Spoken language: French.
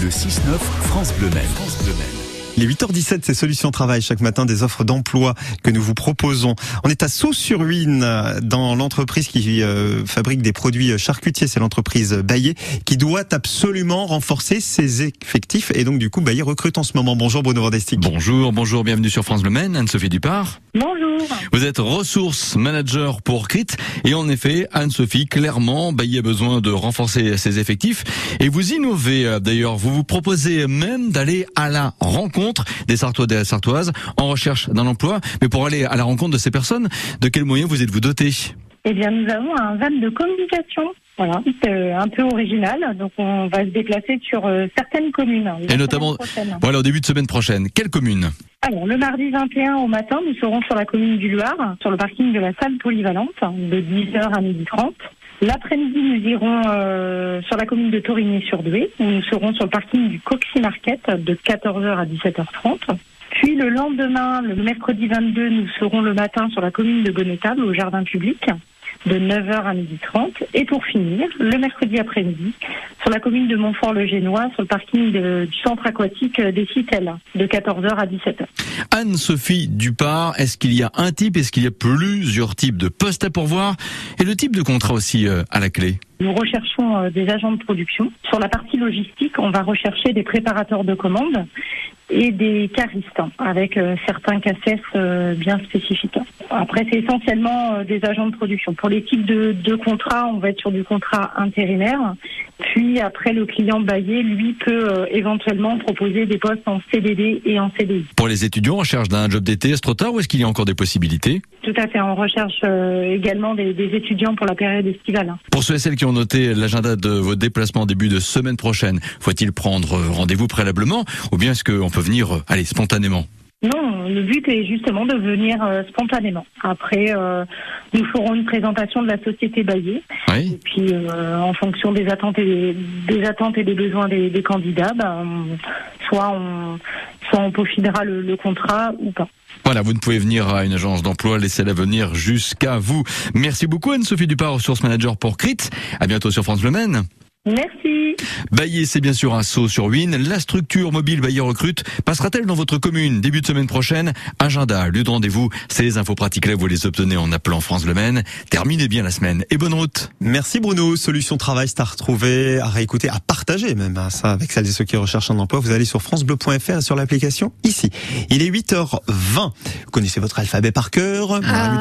Le 6-9, France Bleu Maine. Les 8h17, c'est Solutions Travail, chaque matin des offres d'emploi que nous vous proposons. On est à Sceaux-sur-Huine, dans l'entreprise qui euh, fabrique des produits charcutiers, c'est l'entreprise Bayer, qui doit absolument renforcer ses effectifs. Et donc, du coup, Bayer recrute en ce moment. Bonjour Bruno Vandestick. Bonjour, bonjour, bienvenue sur France Le Maine, Anne-Sophie Dupart. Bonjour. Vous êtes ressources manager pour CRIT. Et en effet, Anne-Sophie, clairement, Bayer a besoin de renforcer ses effectifs. Et vous innovez euh, d'ailleurs, vous vous proposez même d'aller à la rencontre des Sartois et des Sartoises en recherche d'un emploi. Mais pour aller à la rencontre de ces personnes, de quels moyens vous êtes-vous doté Eh bien, nous avons un van de communication. Voilà, c'est euh, un peu original. Donc, on va se déplacer sur euh, certaines communes. Et notamment, voilà, au début de semaine prochaine. Quelle commune? Alors, le mardi 21 au matin, nous serons sur la commune du Loir, sur le parking de la salle polyvalente, de 10h à 12h30. L'après-midi, nous irons euh, sur la commune de Torigny-sur-Douai, où nous serons sur le parking du Coxy Market de 14h à 17h30. Puis le lendemain, le mercredi 22, nous serons le matin sur la commune de Bonnetable, au jardin public, de 9h à 12h30. Et pour finir, le mercredi après-midi, sur la commune de Montfort-le-Génois, sur le parking de, du centre aquatique des Citelles, de 14h à 17h. Anne-Sophie Dupart, est-ce qu'il y a un type, est-ce qu'il y a plusieurs types de postes à pourvoir et le type de contrat aussi euh, à la clé? Nous recherchons euh, des agents de production. Sur la partie logistique, on va rechercher des préparateurs de commandes et des caristes avec euh, certains cassettes bien spécifiques. Après, c'est essentiellement des agents de production. Pour les types de, de contrats, on va être sur du contrat intérimaire. Puis après, le client baillé, lui, peut éventuellement proposer des postes en CDD et en CDI. Pour les étudiants, on recherche d'un job d'été, est-ce trop tard ou est-ce qu'il y a encore des possibilités? Tout à fait, on recherche également des, des, étudiants pour la période estivale. Pour ceux et celles qui ont noté l'agenda de vos déplacements début de semaine prochaine, faut-il prendre rendez-vous préalablement ou bien est-ce qu'on peut venir, allez, spontanément? Non, le but est justement de venir euh, spontanément. Après, euh, nous ferons une présentation de la société Bayer. Oui. Et puis, euh, en fonction des attentes et des, des, attentes et des besoins des, des candidats, ben, soit on, soit on peaufinera le, le contrat ou pas. Voilà, vous ne pouvez venir à une agence d'emploi, laissez-la venir jusqu'à vous. Merci beaucoup Anne-Sophie Dupart, ressource manager pour CRIT. À bientôt sur France Le Maine. Merci. Bayer, c'est bien sûr un saut sur Win. La structure mobile Bayer Recrute passera-t-elle dans votre commune début de semaine prochaine? Agenda, lieu de rendez-vous, ces infos pratiques là, vous les obtenez en appelant France Le Maine. Terminez bien la semaine et bonne route. Merci Bruno. Solution travail, c'est à retrouver, à réécouter, à partager même hein, ça avec celles et ceux qui recherchent un emploi. Vous allez sur francebleu.fr et sur l'application ici. Il est 8h20. Vous connaissez votre alphabet par cœur. Ah,